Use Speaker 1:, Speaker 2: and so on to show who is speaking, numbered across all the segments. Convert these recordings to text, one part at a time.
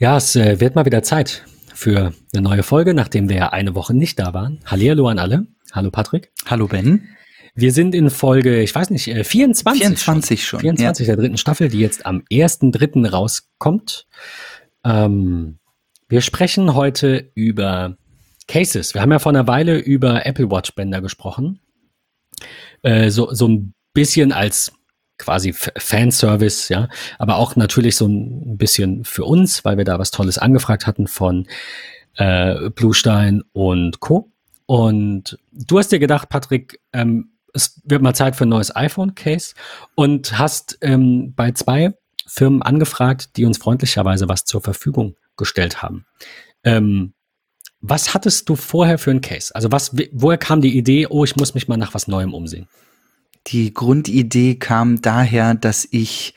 Speaker 1: Ja, es äh, wird mal wieder Zeit für eine neue Folge, nachdem wir ja eine Woche nicht da waren. Hallihallo an alle. Hallo Patrick.
Speaker 2: Hallo Ben.
Speaker 1: Wir sind in Folge, ich weiß nicht, 24.
Speaker 2: 24 schon.
Speaker 1: 24 ja. der dritten Staffel, die jetzt am 1.3. rauskommt. Ähm, wir sprechen heute über Cases. Wir haben ja vor einer Weile über Apple Watch Bänder gesprochen. Äh, so, so ein bisschen als quasi Fanservice, ja, aber auch natürlich so ein bisschen für uns, weil wir da was Tolles angefragt hatten von äh, Bluestein und Co. Und du hast dir gedacht, Patrick, ähm, es wird mal Zeit für ein neues iPhone-Case und hast ähm, bei zwei Firmen angefragt, die uns freundlicherweise was zur Verfügung gestellt haben. Ähm, was hattest du vorher für ein Case? Also was, woher kam die Idee, oh, ich muss mich mal nach was Neuem umsehen?
Speaker 2: Die Grundidee kam daher, dass ich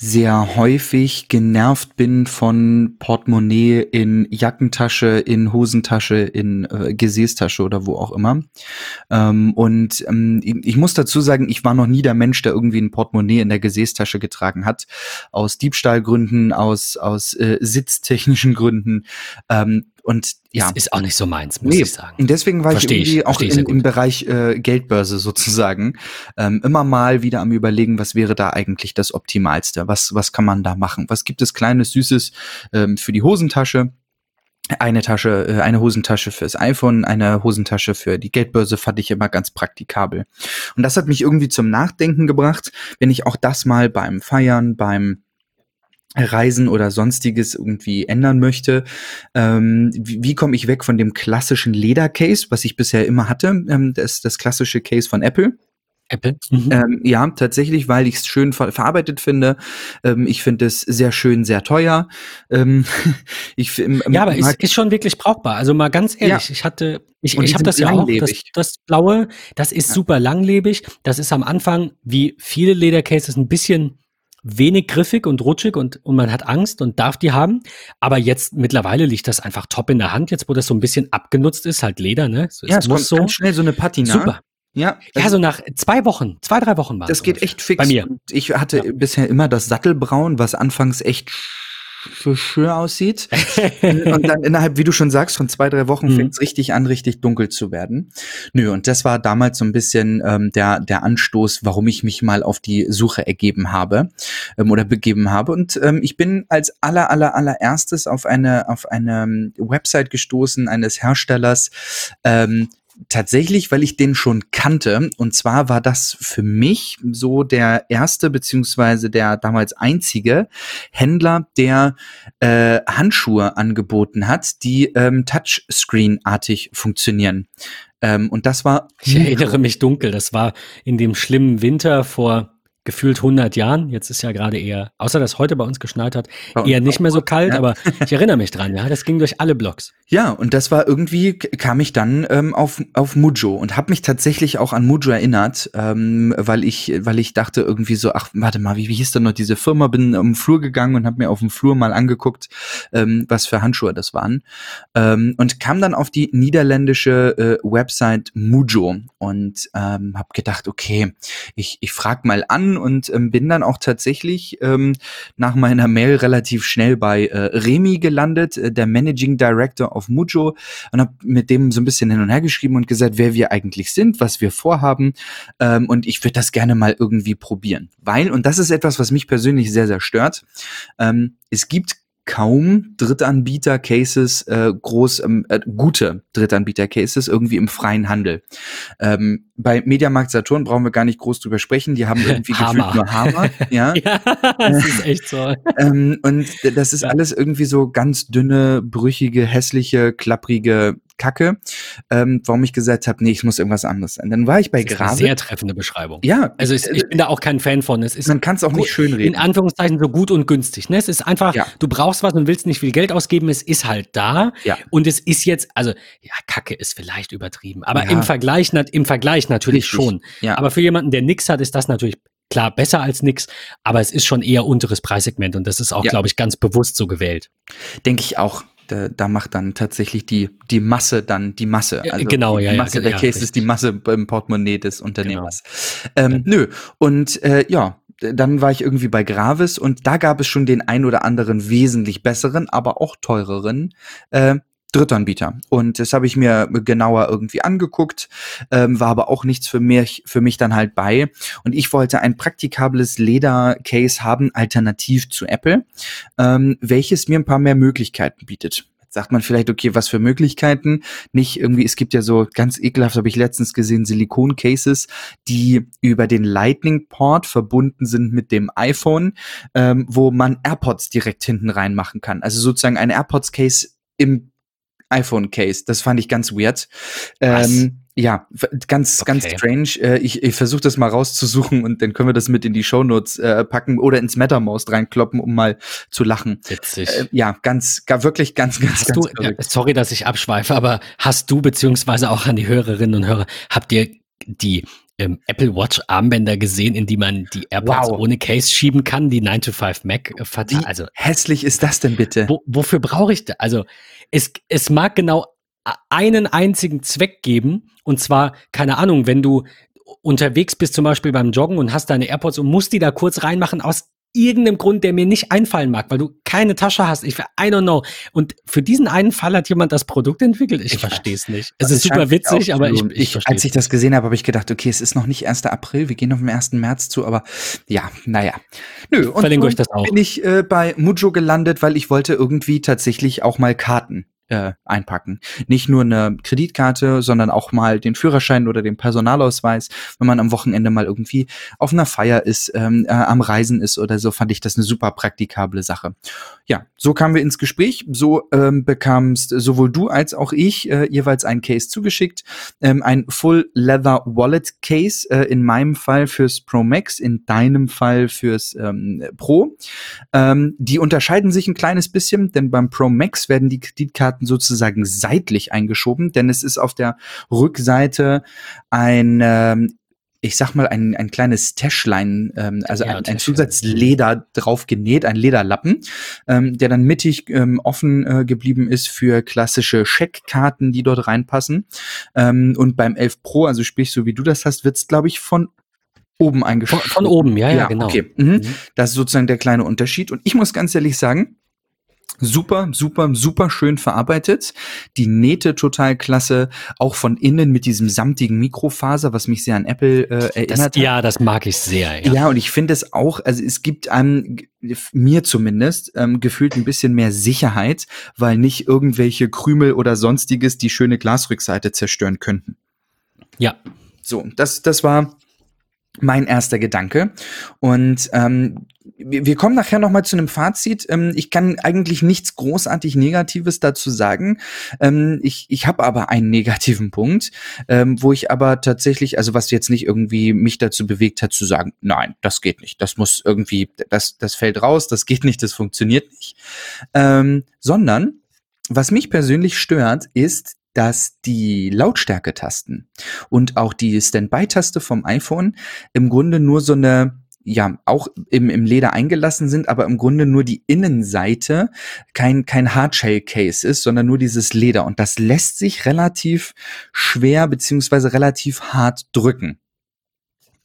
Speaker 2: sehr häufig genervt bin von Portemonnaie in Jackentasche, in Hosentasche, in äh, Gesäßtasche oder wo auch immer. Ähm, und ähm, ich muss dazu sagen, ich war noch nie der Mensch, der irgendwie ein Portemonnaie in der Gesäßtasche getragen hat. Aus Diebstahlgründen, aus, aus äh, sitztechnischen Gründen. Ähm, und ja.
Speaker 1: Ist, ist auch nicht so meins, muss nee. ich sagen.
Speaker 2: Und deswegen war versteh ich irgendwie ich, auch in, im Bereich äh, Geldbörse sozusagen ähm, immer mal wieder am überlegen, was wäre da eigentlich das Optimalste? Was, was kann man da machen? Was gibt es Kleines, Süßes ähm, für die Hosentasche? eine Tasche, äh, eine Hosentasche fürs iPhone, eine Hosentasche für die Geldbörse fand ich immer ganz praktikabel. Und das hat mich irgendwie zum Nachdenken gebracht, wenn ich auch das mal beim Feiern, beim Reisen oder sonstiges irgendwie ändern möchte. Ähm, wie, wie komme ich weg von dem klassischen Ledercase, was ich bisher immer hatte, ähm, das, das klassische Case von Apple?
Speaker 1: Apple?
Speaker 2: Mhm. Ähm, ja, tatsächlich, weil ich es schön ver verarbeitet finde. Ähm, ich finde es sehr schön, sehr teuer. Ähm,
Speaker 1: ich, ähm, ja, aber ist, ist schon wirklich brauchbar. Also mal ganz ehrlich, ja. ich hatte, ich, ich habe das ja auch, das, das blaue, das ist ja. super langlebig. Das ist am Anfang, wie viele Ledercases, ein bisschen wenig griffig und rutschig und, und man hat Angst und darf die haben. Aber jetzt mittlerweile liegt das einfach top in der Hand, jetzt wo das so ein bisschen abgenutzt ist, halt Leder, ne?
Speaker 2: So, ja, es, muss so.
Speaker 1: schnell so eine Patina.
Speaker 2: Super.
Speaker 1: Ja, also ja, so nach zwei Wochen, zwei, drei Wochen war
Speaker 2: Das geht echt fix.
Speaker 1: Bei mir.
Speaker 2: Ich hatte ja. bisher immer das Sattelbraun, was anfangs echt schön aussieht. und dann innerhalb, wie du schon sagst, von zwei, drei Wochen mhm. fängt es richtig an, richtig dunkel zu werden. Nö, und das war damals so ein bisschen ähm, der, der Anstoß, warum ich mich mal auf die Suche ergeben habe ähm, oder begeben habe. Und ähm, ich bin als aller, aller, allererstes auf eine, auf eine ähm, Website gestoßen eines Herstellers, ähm, tatsächlich, weil ich den schon kannte. Und zwar war das für mich so der erste beziehungsweise der damals einzige Händler, der äh, Handschuhe angeboten hat, die ähm, Touchscreen-artig funktionieren. Ähm, und das war.
Speaker 1: Ich erinnere mich dunkel. Das war in dem schlimmen Winter vor gefühlt 100 Jahren. Jetzt ist ja gerade eher, außer dass heute bei uns geschneit hat, eher nicht mehr so kalt, ja. aber ich erinnere mich dran, ja, das ging durch alle Blogs.
Speaker 2: Ja, und das war irgendwie, kam ich dann ähm, auf, auf Mujo und habe mich tatsächlich auch an Mujo erinnert, ähm, weil ich, weil ich dachte irgendwie so, ach, warte mal, wie, wie hieß denn noch diese Firma? Bin am Flur gegangen und habe mir auf dem Flur mal angeguckt, ähm, was für Handschuhe das waren. Ähm, und kam dann auf die niederländische äh, Website Mujo und ähm, habe gedacht, okay, ich, ich frag mal an und ähm, bin dann auch tatsächlich ähm, nach meiner Mail relativ schnell bei äh, Remy gelandet, äh, der Managing Director of Mujo, und habe mit dem so ein bisschen hin und her geschrieben und gesagt, wer wir eigentlich sind, was wir vorhaben. Ähm, und ich würde das gerne mal irgendwie probieren. Weil, und das ist etwas, was mich persönlich sehr, sehr stört, ähm, es gibt kaum Drittanbieter-Cases, äh, groß, ähm, äh, gute Drittanbieter-Cases irgendwie im freien Handel. Ähm, bei Mediamarkt Saturn brauchen wir gar nicht groß drüber sprechen, die haben irgendwie gefühlt nur Hammer. Ja, ja das ist echt so. ähm, und das ist ja. alles irgendwie so ganz dünne, brüchige, hässliche, klapprige Kacke, ähm, warum ich gesagt habe, nee, ich muss irgendwas anderes sein. Dann war ich bei Grave.
Speaker 1: sehr treffende Beschreibung.
Speaker 2: Ja.
Speaker 1: Also ich, ich bin da auch kein Fan von. Es ist
Speaker 2: man kann es auch nicht schön reden.
Speaker 1: In Anführungszeichen so gut und günstig. Ne? Es ist einfach, ja. du brauchst was und willst nicht viel Geld ausgeben. Es ist halt da.
Speaker 2: Ja.
Speaker 1: Und es ist jetzt, also ja, Kacke ist vielleicht übertrieben, aber ja. im Vergleich, im Vergleich natürlich Richtig. schon. Ja. Aber für jemanden, der nix hat, ist das natürlich klar besser als nix, aber es ist schon eher unteres Preissegment und das ist auch, ja. glaube ich, ganz bewusst so gewählt.
Speaker 2: Denke ich auch da, da macht dann tatsächlich die, die Masse dann die Masse.
Speaker 1: Also genau, ja.
Speaker 2: Die Masse
Speaker 1: ja,
Speaker 2: der Case ist die Masse beim Portemonnaie des Unternehmers. Genau. Ähm, nö. Und äh, ja, dann war ich irgendwie bei Gravis und da gab es schon den ein oder anderen wesentlich besseren, aber auch teureren äh, Drittanbieter. Und das habe ich mir genauer irgendwie angeguckt, ähm, war aber auch nichts für mich, für mich dann halt bei. Und ich wollte ein praktikables Leder-Case haben, alternativ zu Apple, ähm, welches mir ein paar mehr Möglichkeiten bietet sagt man vielleicht, okay, was für Möglichkeiten? Nicht irgendwie, es gibt ja so ganz ekelhaft, habe ich letztens gesehen, Silikon-Cases, die über den Lightning-Port verbunden sind mit dem iPhone, ähm, wo man AirPods direkt hinten reinmachen kann. Also sozusagen ein AirPods-Case im iPhone-Case. Das fand ich ganz weird. Ähm, ja, ganz, okay. ganz strange. Äh, ich ich versuche das mal rauszusuchen und dann können wir das mit in die Shownotes äh, packen oder ins MetaMost reinkloppen, um mal zu lachen.
Speaker 1: Witzig.
Speaker 2: Äh, ja, ganz, gar, wirklich ganz, ganz,
Speaker 1: hast ganz. Du, sorry, dass ich abschweife, aber hast du beziehungsweise auch an die Hörerinnen und Hörer, habt ihr die ähm, Apple Watch Armbänder gesehen, in die man die AirPods wow. ohne Case schieben kann, die 9 to 5 Mac
Speaker 2: äh. Also hässlich ist das denn bitte?
Speaker 1: Wo, wofür brauche ich das? Also es, es mag genau einen einzigen Zweck geben, und zwar, keine Ahnung, wenn du unterwegs bist, zum Beispiel beim Joggen und hast deine AirPods und musst die da kurz reinmachen, aus irgendeinem Grund, der mir nicht einfallen mag, weil du keine Tasche hast. Ich, I don't know. Und für diesen einen Fall hat jemand das Produkt entwickelt. Ich, ich verstehe es nicht. Es ist super witzig, aber ich,
Speaker 2: ich, ich Als ich das gesehen habe, habe ich gedacht, okay, es ist noch nicht 1. April, wir gehen auf den 1. März zu, aber ja, naja.
Speaker 1: Nö, und Verlinke euch das auch.
Speaker 2: bin ich äh, bei Mujo gelandet, weil ich wollte irgendwie tatsächlich auch mal Karten äh, einpacken. Nicht nur eine Kreditkarte, sondern auch mal den Führerschein oder den Personalausweis, wenn man am Wochenende mal irgendwie auf einer Feier ist, ähm, äh, am Reisen ist oder so, fand ich das eine super praktikable Sache. Ja, so kamen wir ins Gespräch. So ähm, bekamst sowohl du als auch ich äh, jeweils einen Case zugeschickt. Ähm, ein Full Leather Wallet Case, äh, in meinem Fall fürs Pro Max, in deinem Fall fürs ähm, Pro. Ähm, die unterscheiden sich ein kleines bisschen, denn beim Pro Max werden die Kreditkarten Karten sozusagen seitlich eingeschoben, denn es ist auf der Rückseite ein ähm, ich sag mal, ein, ein kleines Täschlein, ähm, also ja, ein, ein Zusatzleder drauf genäht, ein Lederlappen, ähm, der dann mittig ähm, offen äh, geblieben ist für klassische Scheckkarten, die dort reinpassen. Ähm, und beim 11 Pro, also sprich, so wie du das hast, wird's, glaube ich, von oben eingeschoben.
Speaker 1: Von, von, oben, ja, ja, ja genau. Okay.
Speaker 2: Mhm. Mhm. Das ist sozusagen der kleine Unterschied. Und ich muss ganz ehrlich sagen, super, super, super schön verarbeitet. Die Nähte total klasse, auch von innen mit diesem samtigen Mikrofaser, was mich sehr an Apple äh, erinnert
Speaker 1: das. Ja, das mag ich sehr.
Speaker 2: Ja, ja und ich finde es auch, also es gibt einem, mir zumindest, ähm, gefühlt ein bisschen mehr Sicherheit, weil nicht irgendwelche Krümel oder sonstiges die schöne Glasrückseite zerstören könnten.
Speaker 1: Ja.
Speaker 2: So, das, das war mein erster Gedanke. Und ähm, wir kommen nachher noch mal zu einem Fazit. Ähm, ich kann eigentlich nichts großartig Negatives dazu sagen. Ähm, ich ich habe aber einen negativen Punkt, ähm, wo ich aber tatsächlich, also was jetzt nicht irgendwie mich dazu bewegt hat zu sagen, nein, das geht nicht, das muss irgendwie, das das fällt raus, das geht nicht, das funktioniert nicht, ähm, sondern was mich persönlich stört, ist dass die Lautstärke-Tasten und auch die Standby-Taste vom iPhone im Grunde nur so eine ja, auch im, im Leder eingelassen sind, aber im Grunde nur die Innenseite kein, kein Hardshell-Case ist, sondern nur dieses Leder. Und das lässt sich relativ schwer beziehungsweise relativ hart drücken.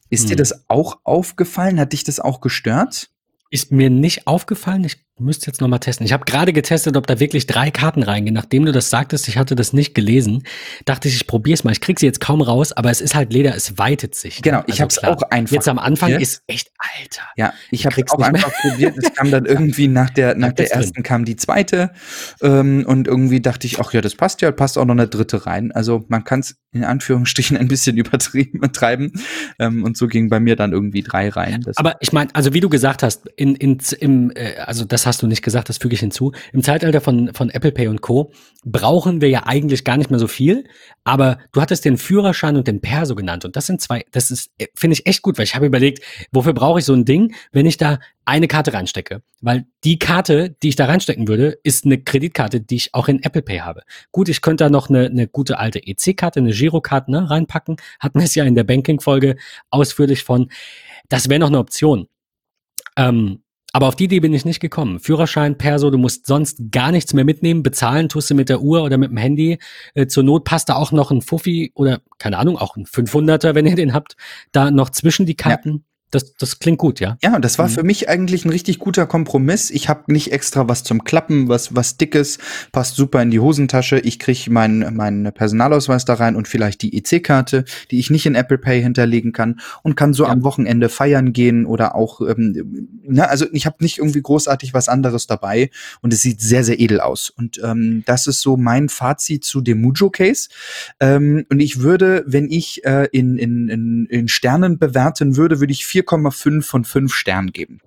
Speaker 2: Ist hm. dir das auch aufgefallen? Hat dich das auch gestört?
Speaker 1: Ist mir nicht aufgefallen. Ich müsste jetzt noch mal testen. Ich habe gerade getestet, ob da wirklich drei Karten reingehen. Nachdem du das sagtest, ich hatte das nicht gelesen, dachte ich, ich probiere es mal. Ich kriege sie jetzt kaum raus, aber es ist halt Leder, es weitet sich.
Speaker 2: Genau, ich also habe es auch einfach.
Speaker 1: Jetzt am Anfang probiert. ist echt alter.
Speaker 2: Ja, ich habe es auch einfach probiert. Es kam dann irgendwie nach der nach der ersten drin. kam die zweite ähm, und irgendwie dachte ich, ach ja, das passt ja, passt auch noch eine dritte rein. Also man kann es in Anführungsstrichen ein bisschen übertrieben treiben ähm, und so ging bei mir dann irgendwie drei rein.
Speaker 1: Das aber ich meine, also wie du gesagt hast, in, in im äh, also das hast du nicht gesagt, das füge ich hinzu. Im Zeitalter von, von Apple Pay und Co. brauchen wir ja eigentlich gar nicht mehr so viel, aber du hattest den Führerschein und den Perso genannt und das sind zwei, das ist, äh, finde ich echt gut, weil ich habe überlegt, wofür brauche ich so ein Ding, wenn ich da eine Karte reinstecke? Weil die Karte, die ich da reinstecken würde, ist eine Kreditkarte, die ich auch in Apple Pay habe. Gut, ich könnte da noch eine, eine gute alte EC-Karte, eine Girokarte ne, reinpacken, hatten wir es ja in der Banking-Folge ausführlich von. Das wäre noch eine Option. Ähm, aber auf die Idee bin ich nicht gekommen. Führerschein, Perso, du musst sonst gar nichts mehr mitnehmen. Bezahlen tust du mit der Uhr oder mit dem Handy. Äh, zur Not passt da auch noch ein Fuffi oder, keine Ahnung, auch ein 500er, wenn ihr den habt, da noch zwischen die Karten. Ja. Das, das klingt gut, ja.
Speaker 2: Ja, das war mhm. für mich eigentlich ein richtig guter Kompromiss. Ich habe nicht extra was zum Klappen, was was dickes, passt super in die Hosentasche. Ich kriege meinen mein Personalausweis da rein und vielleicht die EC-Karte, die ich nicht in Apple Pay hinterlegen kann und kann so ja. am Wochenende feiern gehen oder auch, ähm, na, also ich habe nicht irgendwie großartig was anderes dabei und es sieht sehr, sehr edel aus. Und ähm, das ist so mein Fazit zu dem Mujo Case. Ähm, und ich würde, wenn ich äh, in, in, in, in Sternen bewerten würde, würde ich 4,5 von 5 Sternen geben.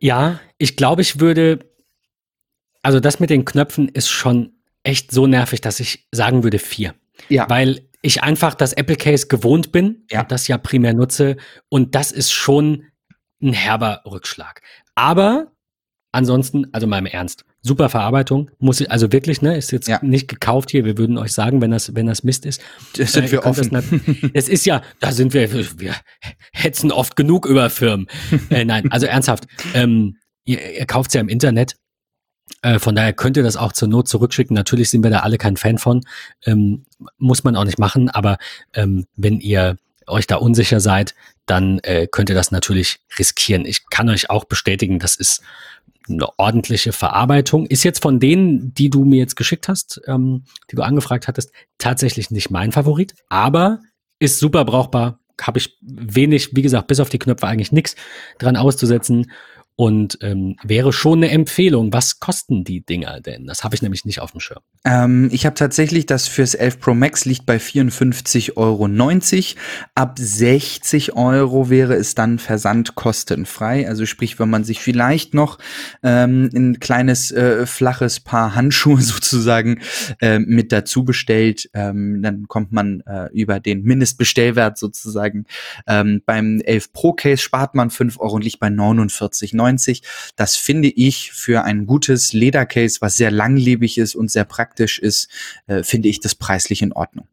Speaker 1: Ja, ich glaube, ich würde, also das mit den Knöpfen ist schon echt so nervig, dass ich sagen würde 4. Ja. Weil ich einfach das Apple Case gewohnt bin ja. und das ja primär nutze und das ist schon ein herber Rückschlag. Aber ansonsten, also mal im Ernst, super Verarbeitung, muss ich, also wirklich, ne, ist jetzt ja. nicht gekauft hier. Wir würden euch sagen, wenn das, wenn das Mist ist.
Speaker 2: Das sind äh, wir offen. Das,
Speaker 1: es ist ja, da sind wir, wir hetzen oft genug über Firmen. äh, nein, also ernsthaft, ähm, ihr, ihr kauft ja im Internet. Äh, von daher könnt ihr das auch zur Not zurückschicken. Natürlich sind wir da alle kein Fan von. Ähm, muss man auch nicht machen, aber ähm, wenn ihr euch da unsicher seid, dann äh, könnt ihr das natürlich riskieren. Ich kann euch auch bestätigen, das ist eine ordentliche Verarbeitung. Ist jetzt von denen, die du mir jetzt geschickt hast, ähm, die du angefragt hattest, tatsächlich nicht mein Favorit, aber ist super brauchbar. Habe ich wenig, wie gesagt, bis auf die Knöpfe eigentlich nichts dran auszusetzen und ähm, wäre schon eine Empfehlung. Was kosten die Dinger denn? Das habe ich nämlich nicht auf dem Schirm.
Speaker 2: Ähm, ich habe tatsächlich das fürs 11 Pro Max liegt bei 54,90 Euro. Ab 60 Euro wäre es dann versandkostenfrei. Also sprich, wenn man sich vielleicht noch ähm, ein kleines äh, flaches Paar Handschuhe sozusagen äh, mit dazu bestellt, ähm, dann kommt man äh, über den Mindestbestellwert sozusagen. Ähm, beim 11 Pro Case spart man 5 Euro und liegt bei 49,90 1,90. Das finde ich für ein gutes Ledercase, was sehr langlebig ist und sehr praktisch ist, äh, finde ich das preislich in Ordnung.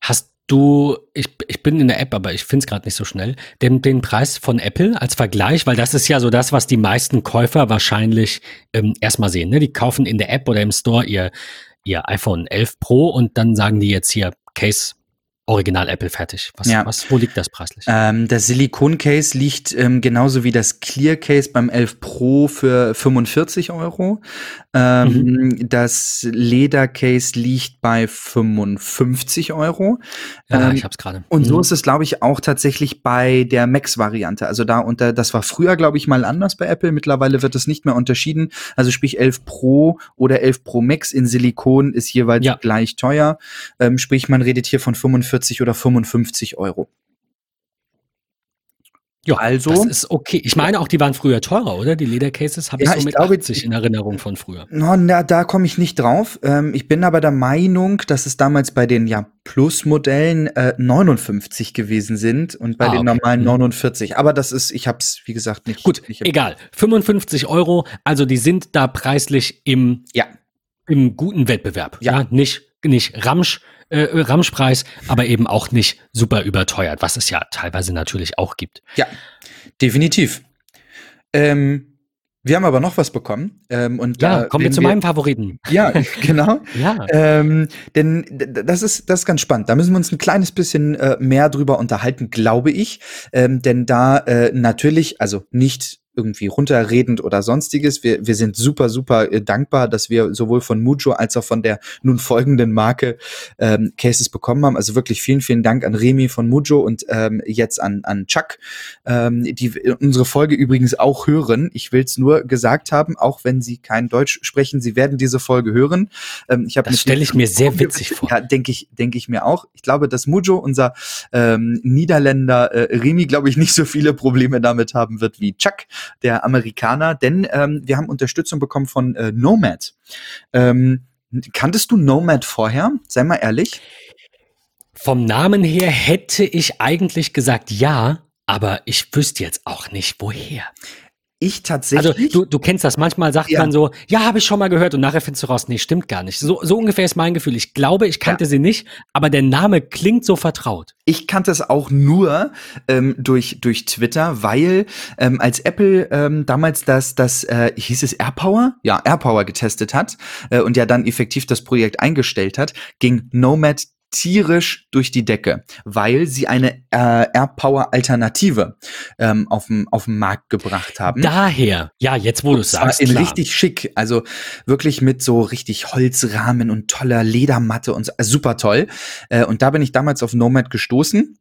Speaker 1: Hast du, ich, ich bin in der App, aber ich finde es gerade nicht so schnell, den, den Preis von Apple als Vergleich, weil das ist ja so das, was die meisten Käufer wahrscheinlich ähm, erstmal sehen. Ne? Die kaufen in der App oder im Store ihr, ihr iPhone 11 Pro und dann sagen die jetzt hier Case Original Apple fertig. Was, ja. was, wo liegt das preislich?
Speaker 2: Ähm, das Silikon-Case liegt ähm, genauso wie das Clear-Case beim 11 Pro für 45 Euro. Ähm, mhm. Das Leder-Case liegt bei 55 Euro.
Speaker 1: Ja, ähm, ich hab's gerade.
Speaker 2: Und mhm. so ist es, glaube ich, auch tatsächlich bei der Max-Variante. Also da unter, das war früher, glaube ich, mal anders bei Apple. Mittlerweile wird es nicht mehr unterschieden. Also sprich 11 Pro oder 11 Pro Max in Silikon ist jeweils ja. gleich teuer. Ähm, sprich, man redet hier von 45 40 oder 55 Euro.
Speaker 1: Ja, also. Das ist okay. Ich meine auch, die waren früher teurer, oder? Die Ledercases habe ja, ich so mit glaube, 80 in Erinnerung von früher.
Speaker 2: No, na, da komme ich nicht drauf. Ähm, ich bin aber der Meinung, dass es damals bei den ja, Plus-Modellen äh, 59 gewesen sind und bei ah, den okay. normalen 49. Mhm. Aber das ist, ich habe es, wie gesagt, nicht.
Speaker 1: Gut,
Speaker 2: nicht
Speaker 1: egal. 55 Euro, also die sind da preislich im, ja. im guten Wettbewerb. Ja, ja nicht, nicht Ramsch äh, Ramschpreis, aber eben auch nicht super überteuert, was es ja teilweise natürlich auch gibt.
Speaker 2: Ja, definitiv. Ähm, wir haben aber noch was bekommen. Ähm, und
Speaker 1: ja, kommen wir zu wir, meinem Favoriten.
Speaker 2: Ja, genau. ja. Ähm, denn das ist, das ist ganz spannend. Da müssen wir uns ein kleines bisschen äh, mehr drüber unterhalten, glaube ich. Ähm, denn da äh, natürlich, also nicht irgendwie runterredend oder sonstiges. Wir, wir sind super, super äh, dankbar, dass wir sowohl von Mujo als auch von der nun folgenden Marke ähm, Cases bekommen haben. Also wirklich vielen, vielen Dank an Remy von Mujo und ähm, jetzt an, an Chuck, ähm, die unsere Folge übrigens auch hören. Ich will es nur gesagt haben, auch wenn sie kein Deutsch sprechen, sie werden diese Folge hören.
Speaker 1: Ähm, ich das stelle ich mir sehr witzig vor.
Speaker 2: Ja, denke ich, denke ich mir auch. Ich glaube, dass Mujo, unser ähm, Niederländer äh, Remy, glaube ich, nicht so viele Probleme damit haben wird wie Chuck der Amerikaner, denn ähm, wir haben Unterstützung bekommen von äh, Nomad. Ähm, kanntest du Nomad vorher? Sei mal ehrlich.
Speaker 1: Vom Namen her hätte ich eigentlich gesagt ja, aber ich wüsste jetzt auch nicht woher
Speaker 2: ich tatsächlich.
Speaker 1: Also du, du kennst das, manchmal sagt ja. man so, ja, habe ich schon mal gehört und nachher findest du raus, nee, stimmt gar nicht. So, so ungefähr ist mein Gefühl. Ich glaube, ich kannte ja. sie nicht, aber der Name klingt so vertraut.
Speaker 2: Ich kannte es auch nur ähm, durch, durch Twitter, weil ähm, als Apple ähm, damals das, das äh, hieß es AirPower? Ja, AirPower getestet hat äh, und ja dann effektiv das Projekt eingestellt hat, ging Nomad tierisch durch die Decke, weil sie eine äh, AirPower-Alternative ähm, auf den Markt gebracht haben.
Speaker 1: Daher, ja, jetzt wo du sagst.
Speaker 2: In klar. richtig schick, also wirklich mit so richtig Holzrahmen und toller Ledermatte und so, also super toll. Äh, und da bin ich damals auf Nomad gestoßen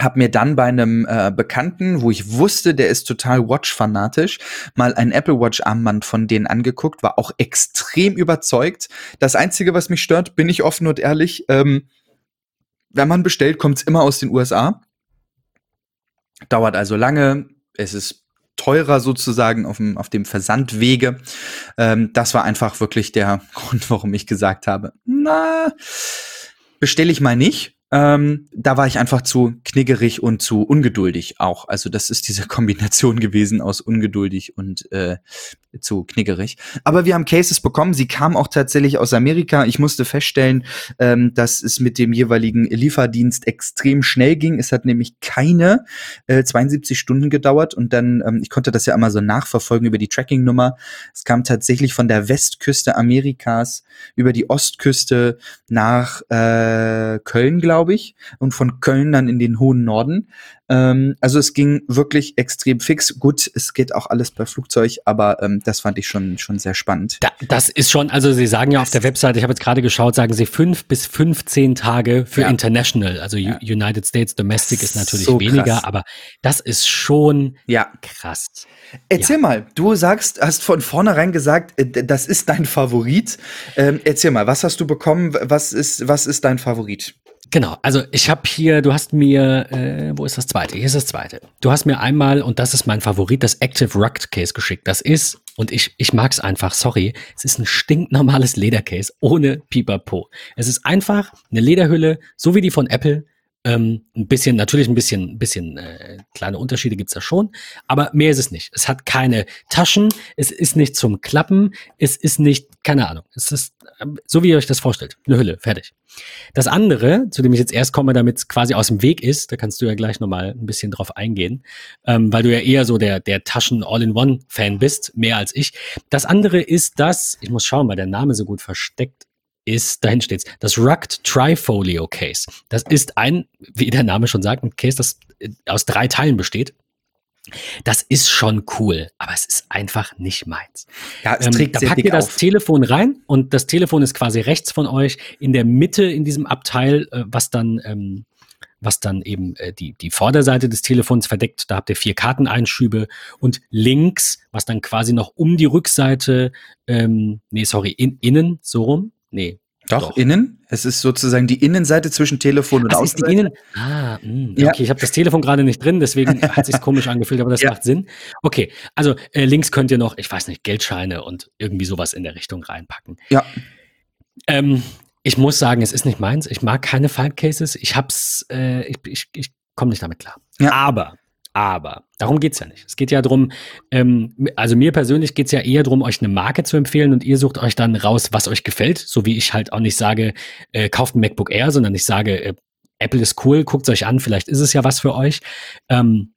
Speaker 2: hab mir dann bei einem äh, Bekannten, wo ich wusste, der ist total Watch-fanatisch, mal ein Apple Watch-Armband von denen angeguckt, war auch extrem überzeugt. Das Einzige, was mich stört, bin ich offen und ehrlich, ähm, wenn man bestellt, kommt's immer aus den USA. Dauert also lange, es ist teurer sozusagen auf dem, auf dem Versandwege. Ähm, das war einfach wirklich der Grund, warum ich gesagt habe, na, bestelle ich mal nicht ähm, da war ich einfach zu kniggerig und zu ungeduldig auch. Also das ist diese Kombination gewesen aus ungeduldig und äh, zu kniggerig. Aber wir haben Cases bekommen. Sie kamen auch tatsächlich aus Amerika. Ich musste feststellen, ähm, dass es mit dem jeweiligen Lieferdienst extrem schnell ging. Es hat nämlich keine äh, 72 Stunden gedauert und dann, ähm, ich konnte das ja immer so nachverfolgen über die Tracking-Nummer. Es kam tatsächlich von der Westküste Amerikas über die Ostküste nach äh, Köln, glaube ich, und von Köln dann in den hohen Norden. Ähm, also es ging wirklich extrem fix. Gut, es geht auch alles per Flugzeug, aber ähm, das fand ich schon, schon sehr spannend.
Speaker 1: Da, das ist schon, also Sie sagen ja auf der Webseite, ich habe jetzt gerade geschaut, sagen Sie fünf bis 15 Tage für ja. International. Also ja. United States Domestic ist natürlich so weniger, krass. aber das ist schon ja. krass.
Speaker 2: Erzähl mal, du sagst, hast von vornherein gesagt, äh, das ist dein Favorit. Ähm, erzähl mal, was hast du bekommen? Was ist, was ist dein Favorit?
Speaker 1: Genau, also ich habe hier, du hast mir, äh, wo ist das zweite? Hier ist das zweite. Du hast mir einmal, und das ist mein Favorit, das Active Rugged Case geschickt. Das ist, und ich, ich mag es einfach, sorry, es ist ein stinknormales Ledercase ohne Pipapo. Es ist einfach eine Lederhülle, so wie die von Apple, ähm, ein bisschen, natürlich ein bisschen, bisschen äh, kleine Unterschiede gibt's da schon, aber mehr ist es nicht. Es hat keine Taschen, es ist nicht zum Klappen, es ist nicht, keine Ahnung, es ist äh, so, wie ihr euch das vorstellt. Eine Hülle, fertig. Das andere, zu dem ich jetzt erst komme, damit es quasi aus dem Weg ist, da kannst du ja gleich nochmal ein bisschen drauf eingehen, ähm, weil du ja eher so der, der Taschen-All-in-One-Fan bist, mehr als ich. Das andere ist das, ich muss schauen, weil der Name so gut versteckt ist, dahin steht's, das Rugged Trifolio Case. Das ist ein, wie der Name schon sagt, ein Case, das äh, aus drei Teilen besteht. Das ist schon cool, aber es ist einfach nicht meins. Ja, es ähm, trägt ähm, da packt ihr das auf. Telefon rein und das Telefon ist quasi rechts von euch in der Mitte in diesem Abteil, äh, was dann ähm, was dann eben äh, die, die Vorderseite des Telefons verdeckt. Da habt ihr vier Karteneinschübe und links, was dann quasi noch um die Rückseite, ähm, nee, sorry, in, innen, so rum, Nee.
Speaker 2: Doch, doch, innen. Es ist sozusagen die Innenseite zwischen Telefon und
Speaker 1: Außenseite. Ist die Innen ah, mh, hm, ja. okay, ich habe das Telefon gerade nicht drin, deswegen hat sich komisch angefühlt, aber das ja. macht Sinn. Okay, also äh, links könnt ihr noch, ich weiß nicht, Geldscheine und irgendwie sowas in der Richtung reinpacken.
Speaker 2: Ja.
Speaker 1: Ähm, ich muss sagen, es ist nicht meins. Ich mag keine Fight Cases. Ich hab's, äh, ich, ich, ich komme nicht damit klar. Ja. Aber aber darum geht's ja nicht. Es geht ja darum, ähm, also mir persönlich geht's ja eher darum, euch eine Marke zu empfehlen und ihr sucht euch dann raus, was euch gefällt. So wie ich halt auch nicht sage, äh, kauft ein MacBook Air, sondern ich sage, äh, Apple ist cool, guckt euch an, vielleicht ist es ja was für euch. Ähm,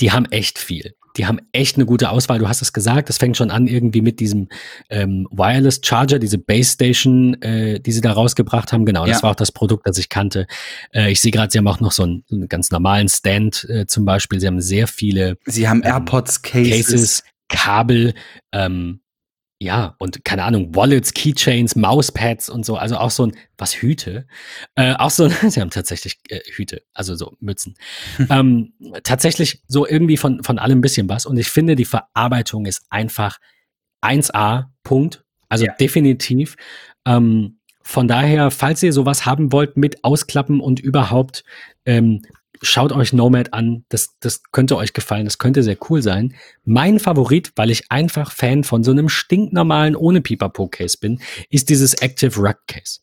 Speaker 1: die haben echt viel die haben echt eine gute Auswahl. Du hast es gesagt, das fängt schon an irgendwie mit diesem ähm, Wireless Charger, diese Base Station, äh, die sie da rausgebracht haben. Genau, ja. das war auch das Produkt, das ich kannte. Äh, ich sehe gerade, sie haben auch noch so einen, einen ganz normalen Stand äh, zum Beispiel. Sie haben sehr viele.
Speaker 2: Sie haben ähm, AirPods Cases. Cases
Speaker 1: Kabel, ähm, ja, und keine Ahnung, Wallets, Keychains, Mauspads und so, also auch so ein, was Hüte, äh, auch so, sie haben tatsächlich äh, Hüte, also so Mützen. ähm, tatsächlich so irgendwie von, von allem ein bisschen was und ich finde, die Verarbeitung ist einfach 1A, Punkt, also ja. definitiv. Ähm, von daher, falls ihr sowas haben wollt mit Ausklappen und überhaupt, ähm, schaut euch Nomad an. Das, das könnte euch gefallen. Das könnte sehr cool sein. Mein Favorit, weil ich einfach Fan von so einem stinknormalen ohne Pipapo-Case bin, ist dieses Active Rug Case.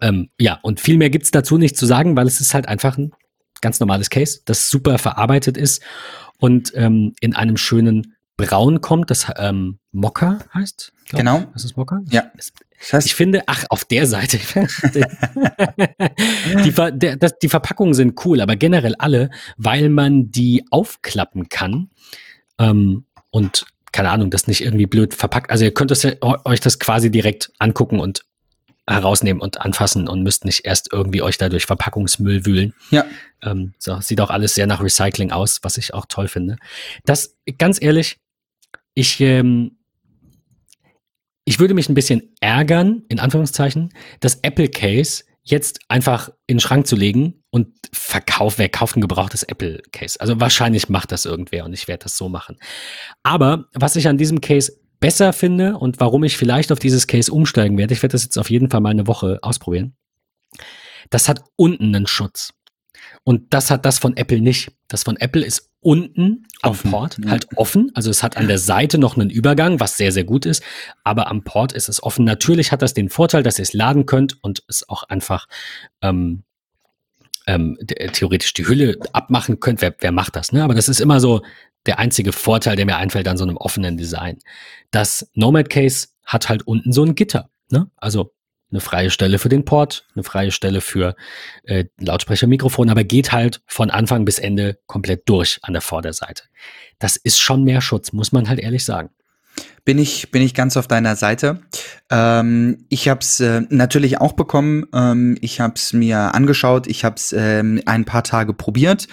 Speaker 1: Ähm, ja, und viel mehr gibt's dazu nicht zu sagen, weil es ist halt einfach ein ganz normales Case, das super verarbeitet ist und ähm, in einem schönen Braun kommt, das ähm, Mokka heißt.
Speaker 2: Genau.
Speaker 1: Was ist Mokka?
Speaker 2: Ja.
Speaker 1: Das heißt, ich finde, ach, auf der Seite. die, Ver, der, das, die Verpackungen sind cool, aber generell alle, weil man die aufklappen kann ähm, und keine Ahnung, das nicht irgendwie blöd verpackt. Also ihr könnt das ja, euch das quasi direkt angucken und herausnehmen und anfassen und müsst nicht erst irgendwie euch dadurch Verpackungsmüll wühlen.
Speaker 2: Ja.
Speaker 1: Ähm, so, sieht auch alles sehr nach Recycling aus, was ich auch toll finde. Das, ganz ehrlich, ich, ähm, ich würde mich ein bisschen ärgern, in Anführungszeichen, das Apple Case jetzt einfach in den Schrank zu legen und verkauf, wer kauft ein gebrauchtes Apple Case? Also wahrscheinlich macht das irgendwer und ich werde das so machen. Aber was ich an diesem Case besser finde und warum ich vielleicht auf dieses Case umsteigen werde, ich werde das jetzt auf jeden Fall mal eine Woche ausprobieren. Das hat unten einen Schutz. Und das hat das von Apple nicht. Das von Apple ist unten am offen, Port halt offen. Also es hat an der Seite noch einen Übergang, was sehr, sehr gut ist. Aber am Port ist es offen. Natürlich hat das den Vorteil, dass ihr es laden könnt und es auch einfach ähm, ähm, theoretisch die Hülle abmachen könnt. Wer, wer macht das? Ne? Aber das ist immer so der einzige Vorteil, der mir einfällt an so einem offenen Design. Das Nomad Case hat halt unten so ein Gitter. Ne? Also eine freie Stelle für den Port, eine freie Stelle für äh, Lautsprecher, Mikrofon, aber geht halt von Anfang bis Ende komplett durch an der Vorderseite. Das ist schon mehr Schutz, muss man halt ehrlich sagen
Speaker 2: bin ich, bin ich ganz auf deiner Seite. Ähm, ich habe es äh, natürlich auch bekommen. Ähm, ich habe es mir angeschaut. Ich habe es ähm, ein paar Tage probiert.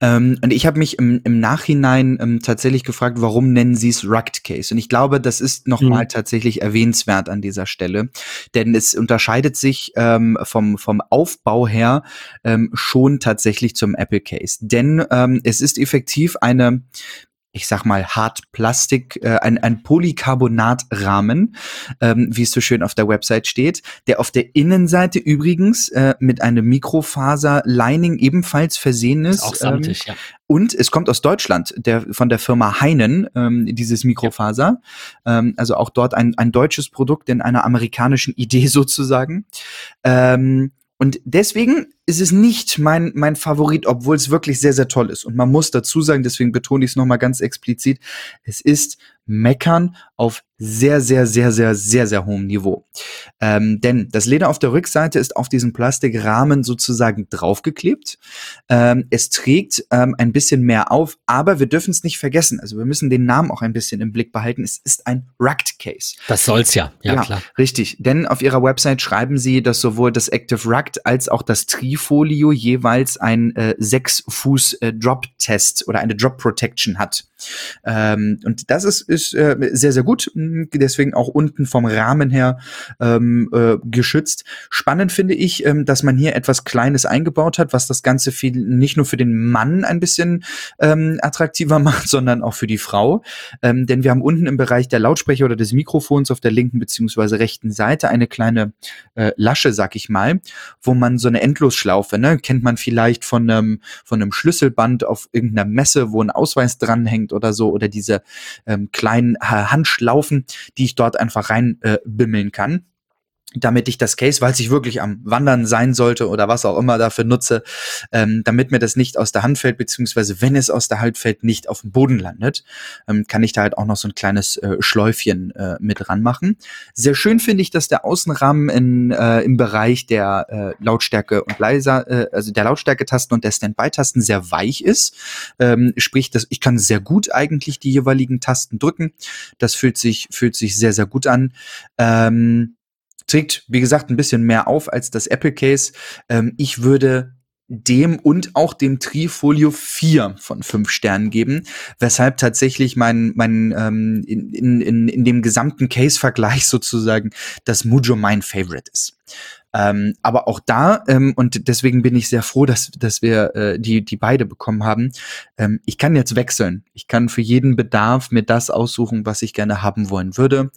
Speaker 2: Ähm, und ich habe mich im, im Nachhinein ähm, tatsächlich gefragt, warum nennen sie es Rugged Case? Und ich glaube, das ist nochmal mhm. tatsächlich erwähnenswert an dieser Stelle. Denn es unterscheidet sich ähm, vom, vom Aufbau her schon tatsächlich zum Apple Case. Denn es ist effektiv eine ich sag mal, Hartplastik, äh, ein, ein Polycarbonatrahmen, ähm, wie es so schön auf der Website steht, der auf der Innenseite übrigens äh, mit einem Mikrofaser-Lining ebenfalls versehen ist. ist
Speaker 1: auch samtig, ähm, ja.
Speaker 2: Und es kommt aus Deutschland, der, von der Firma Heinen, ähm, dieses Mikrofaser. Ja. Ähm, also auch dort ein, ein deutsches Produkt in einer amerikanischen Idee sozusagen. Ähm, und deswegen ist es nicht mein, mein Favorit, obwohl es wirklich sehr, sehr toll ist. Und man muss dazu sagen, deswegen betone ich es nochmal ganz explizit, es ist Meckern auf sehr, sehr, sehr, sehr, sehr, sehr hohem Niveau. Ähm, denn das Leder auf der Rückseite ist auf diesen Plastikrahmen sozusagen draufgeklebt. Ähm, es trägt ähm, ein bisschen mehr auf, aber wir dürfen es nicht vergessen. Also wir müssen den Namen auch ein bisschen im Blick behalten. Es ist ein Rugged Case.
Speaker 1: Das soll's ja, ja, ja klar.
Speaker 2: Richtig, denn auf ihrer Website schreiben sie, dass sowohl das Active Rugged als auch das Trifolio jeweils ein äh, sechs Fuß äh, Drop Test oder eine Drop Protection hat. Ähm, und das ist, ist äh, sehr, sehr gut. Deswegen auch unten vom Rahmen her ähm, äh, geschützt. Spannend finde ich, ähm, dass man hier etwas Kleines eingebaut hat, was das Ganze viel nicht nur für den Mann ein bisschen ähm, attraktiver macht, sondern auch für die Frau. Ähm, denn wir haben unten im Bereich der Lautsprecher oder des Mikrofons auf der linken beziehungsweise rechten Seite eine kleine äh, Lasche, sag ich mal, wo man so eine Endlosschlaufe, ne, kennt man vielleicht von einem, von Schlüsselband auf irgendeiner Messe, wo ein Ausweis dranhängt oder so oder diese ähm, kleinen Handschlaufen, die ich dort einfach rein äh, bimmeln kann damit ich das Case, weil ich wirklich am Wandern sein sollte oder was auch immer dafür nutze, ähm, damit mir das nicht aus der Hand fällt, beziehungsweise wenn es aus der Hand fällt, nicht auf dem Boden landet, ähm, kann ich da halt auch noch so ein kleines äh, Schläufchen äh, mit ranmachen. Sehr schön finde ich, dass der Außenrahmen in, äh, im Bereich der äh, Lautstärke und leiser, äh, also der Lautstärke-Tasten und der Standby-Tasten sehr weich ist. Ähm, sprich, dass ich kann sehr gut eigentlich die jeweiligen Tasten drücken. Das fühlt sich, fühlt sich sehr, sehr gut an. Ähm, trägt, wie gesagt, ein bisschen mehr auf als das Apple Case. Ähm, ich würde dem und auch dem Trifolio 4 von 5 Sternen geben, weshalb tatsächlich mein, mein ähm, in, in, in dem gesamten Case-Vergleich sozusagen das Mujo mein Favorite ist. Ähm, aber auch da, ähm, und deswegen bin ich sehr froh, dass, dass wir äh, die, die beide bekommen haben, ähm, ich kann jetzt wechseln. Ich kann für jeden Bedarf mir das aussuchen, was ich gerne haben wollen würde.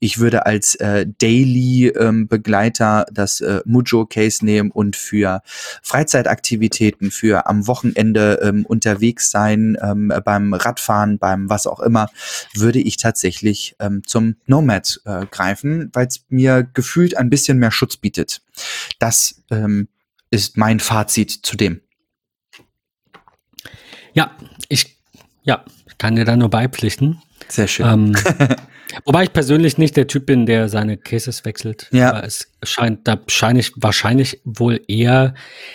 Speaker 2: Ich würde als äh, Daily-Begleiter ähm, das äh, Mujo-Case nehmen und für Freizeitaktivitäten, für am Wochenende ähm, unterwegs sein, ähm, beim Radfahren, beim was auch immer, würde ich tatsächlich ähm, zum Nomad äh, greifen, weil es mir gefühlt ein bisschen mehr Schutz bietet. Das ähm, ist mein Fazit zu dem.
Speaker 1: Ja, ich ja, kann dir da nur beipflichten.
Speaker 2: Sehr schön. Ähm,
Speaker 1: Wobei ich persönlich nicht der Typ bin, der seine Cases wechselt.
Speaker 2: Ja.
Speaker 1: Aber es scheint, da scheine ich wahrscheinlich wohl eher,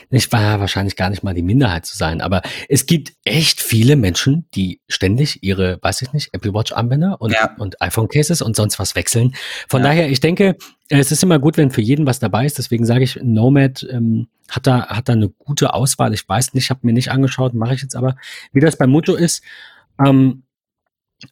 Speaker 1: nicht war wahrscheinlich gar nicht mal die Minderheit zu sein, aber es gibt echt viele Menschen, die ständig ihre, weiß ich nicht, Apple Watch Armbänder und,
Speaker 2: Ja.
Speaker 1: und iPhone Cases und sonst was wechseln. Von
Speaker 2: Ja.
Speaker 1: daher, ich denke, es ist immer gut, wenn für jeden was dabei ist. Deswegen sage ich, Nomad ähm, hat da hat da eine gute Auswahl. Ich weiß nicht, habe mir nicht angeschaut, mache ich jetzt aber, wie das bei Moto ist. Ähm,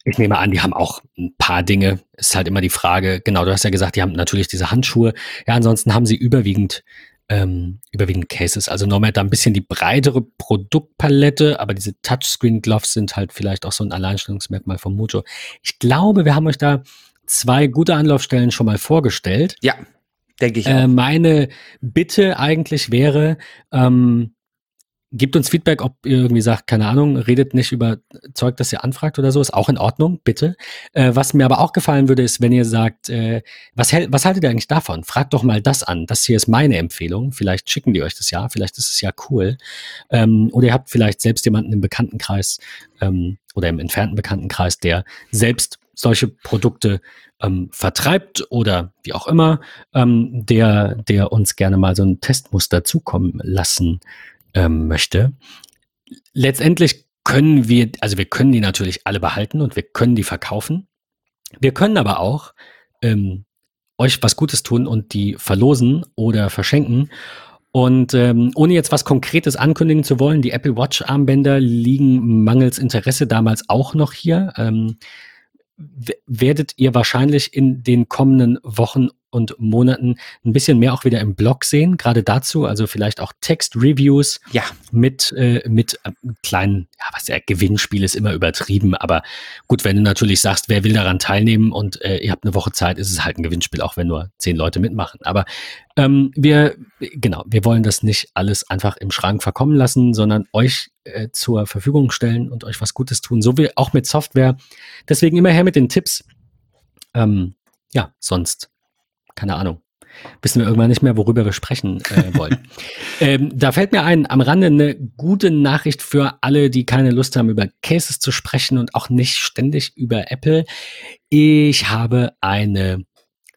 Speaker 1: ich nehme an, die haben auch ein paar Dinge. Ist halt immer die Frage, genau, du hast ja gesagt, die haben natürlich diese Handschuhe. Ja, ansonsten haben sie überwiegend, ähm, überwiegend Cases. Also Nomad da ein bisschen die breitere Produktpalette, aber diese Touchscreen-Gloves sind halt vielleicht auch so ein Alleinstellungsmerkmal von Mujo. Ich glaube, wir haben euch da zwei gute Anlaufstellen schon mal vorgestellt.
Speaker 2: Ja, denke ich
Speaker 1: Äh,
Speaker 2: auch.
Speaker 1: meine Bitte eigentlich wäre, ähm, gebt uns Feedback, ob ihr irgendwie sagt, keine Ahnung, redet nicht über Zeug, das ihr anfragt oder so, ist auch in Ordnung, bitte. Äh, was mir aber auch gefallen würde, ist, wenn ihr sagt, äh, was, was haltet ihr eigentlich davon? Fragt doch mal das an. Das hier ist meine Empfehlung. Vielleicht schicken die euch das ja, vielleicht ist es ja cool. Ähm, oder ihr habt vielleicht selbst jemanden im Bekanntenkreis ähm, oder im entfernten Bekanntenkreis, der selbst solche Produkte ähm, vertreibt oder wie auch immer, ähm, der, der uns gerne mal so ein Testmuster zukommen lassen ähm, möchte. Letztendlich können wir, also wir können die natürlich alle behalten und wir können die verkaufen. Wir können aber auch ähm, euch was Gutes tun und die verlosen oder verschenken. Und ähm, ohne jetzt was Konkretes ankündigen zu wollen, die Apple Watch Armbänder liegen mangels Interesse damals auch noch hier. Ähm, werdet ihr wahrscheinlich in den kommenden Wochen und Monaten ein bisschen mehr auch wieder im Blog sehen, gerade dazu, also vielleicht auch Text-Reviews
Speaker 2: Ja,
Speaker 1: mit, äh, mit äh, kleinen, ja, was ja, Gewinnspiel ist immer übertrieben, aber gut, wenn du natürlich sagst, wer will daran teilnehmen und äh, ihr habt eine Woche Zeit, ist es halt ein Gewinnspiel, auch wenn nur zehn Leute mitmachen. Aber ähm, wir, genau, wir wollen das nicht alles einfach im Schrank verkommen lassen, sondern euch äh, zur Verfügung stellen und euch was Gutes tun, so wie auch mit Software. Deswegen immer her mit den Tipps. Ähm, ja, sonst, keine Ahnung, wissen wir irgendwann nicht mehr, worüber wir sprechen äh, wollen. ähm, da fällt mir ein, am Rande eine gute Nachricht für alle, die keine Lust haben, über Cases zu sprechen und auch nicht ständig über Apple. Ich habe eine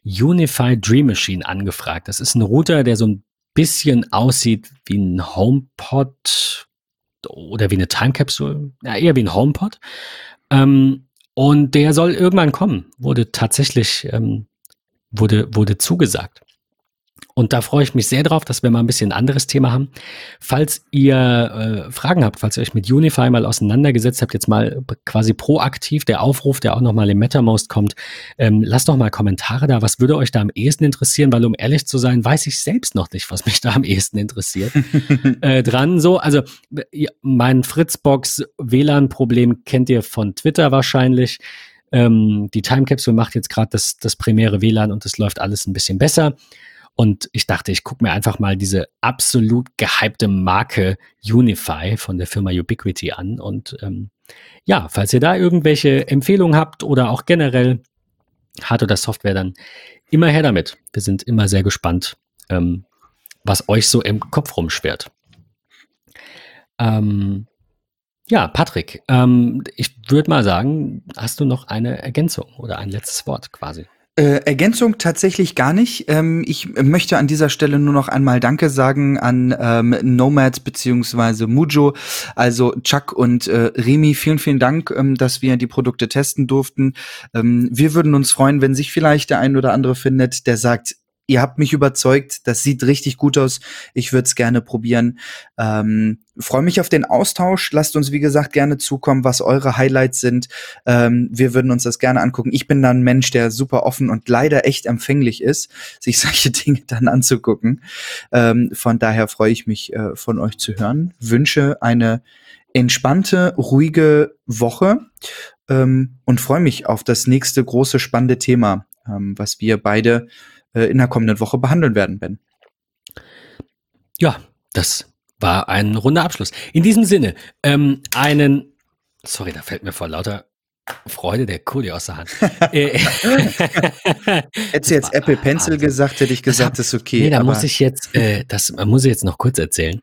Speaker 1: Unified Dream Machine angefragt. Das ist ein Router, der so ein bisschen aussieht wie ein HomePod oder wie eine Time Capsule, ja, eher wie ein HomePod. Ähm, und der soll irgendwann kommen, wurde tatsächlich ähm, wurde, wurde zugesagt. Und da freue ich mich sehr drauf, dass wir mal ein bisschen ein anderes Thema haben. Falls ihr äh, Fragen habt, falls ihr euch mit Unify mal auseinandergesetzt habt, jetzt mal quasi proaktiv der Aufruf, der auch nochmal im MetaMost kommt, ähm, lasst doch mal Kommentare da. Was würde euch da am ehesten interessieren? Weil um ehrlich zu sein, weiß ich selbst noch nicht, was mich da am ehesten interessiert. äh, dran so, also mein Fritzbox WLAN-Problem kennt ihr von Twitter wahrscheinlich. Ähm, die Time Capsule macht jetzt gerade das, das primäre WLAN und es läuft alles ein bisschen besser. Und ich dachte, ich gucke mir einfach mal diese absolut gehypte Marke Unify von der Firma Ubiquity an. Und ähm, ja, falls ihr da irgendwelche Empfehlungen habt oder auch generell Hard- oder Software, dann immer her damit. Wir sind immer sehr gespannt, ähm, was euch so im Kopf rumschwirrt. Ähm, ja, Patrick, ähm, ich würde mal sagen, hast du noch eine Ergänzung oder ein letztes Wort quasi?
Speaker 2: Äh, Ergänzung tatsächlich gar nicht. Ähm, ich möchte an dieser Stelle nur noch einmal Danke sagen an ähm, Nomad beziehungsweise Mujo, also Chuck und äh, Remy. Vielen, vielen Dank, ähm, dass wir die Produkte testen durften. Ähm, wir würden uns freuen, wenn sich vielleicht der ein oder andere findet, der sagt, ihr habt mich überzeugt, das sieht richtig gut aus. Ich würde es gerne probieren. Ähm, Freue mich auf den Austausch. Lasst uns, wie gesagt, gerne zukommen, was eure Highlights sind. Ähm, wir würden uns das gerne angucken. Ich bin dann ein Mensch, der super offen und leider echt empfänglich ist, sich solche Dinge dann anzugucken. Ähm, von daher freue ich mich, äh, von euch zu hören. Wünsche eine entspannte, ruhige Woche ähm, und freue mich auf das nächste große, spannende Thema, ähm, was wir beide äh, in der kommenden Woche behandeln werden, Ben.
Speaker 1: Ja, das war ein runder Abschluss. In diesem Sinne, ähm, einen, sorry, da fällt mir vor lauter Freude der Kohle aus der Hand. Äh,
Speaker 2: Hättest du jetzt Apple Pencil
Speaker 1: Wahnsinn.
Speaker 2: gesagt, hätte ich gesagt, das ist okay.
Speaker 1: nee, da muss ich jetzt, äh, das muss ich jetzt noch kurz erzählen.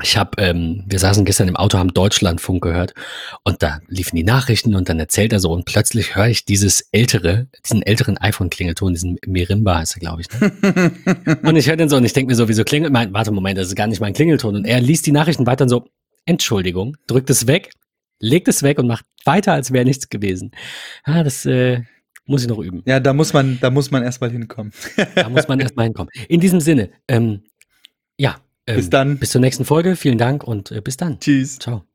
Speaker 1: Ich habe, ähm, wir saßen gestern im Auto, haben Deutschlandfunk gehört und da liefen die Nachrichten und dann erzählt er so und plötzlich höre ich dieses ältere, diesen älteren iPhone-Klingelton, diesen Mirimba heißt er, glaube ich. Ne? und ich höre den so und ich denke mir so, wieso klingelt mein, warte Moment, das ist gar nicht mein Klingelton. Und er liest die Nachrichten weiter und so, Entschuldigung, drückt es weg, legt es weg und macht weiter, als wäre nichts gewesen. Ah, das äh, muss ich noch üben.
Speaker 2: Ja, da muss man, da muss man erstmal hinkommen.
Speaker 1: da muss man erstmal hinkommen. In diesem Sinne, ähm, ja,
Speaker 2: bis dann.
Speaker 1: Bis zur nächsten Folge. Vielen Dank und äh, bis dann.
Speaker 2: Tschüss.
Speaker 1: Ciao.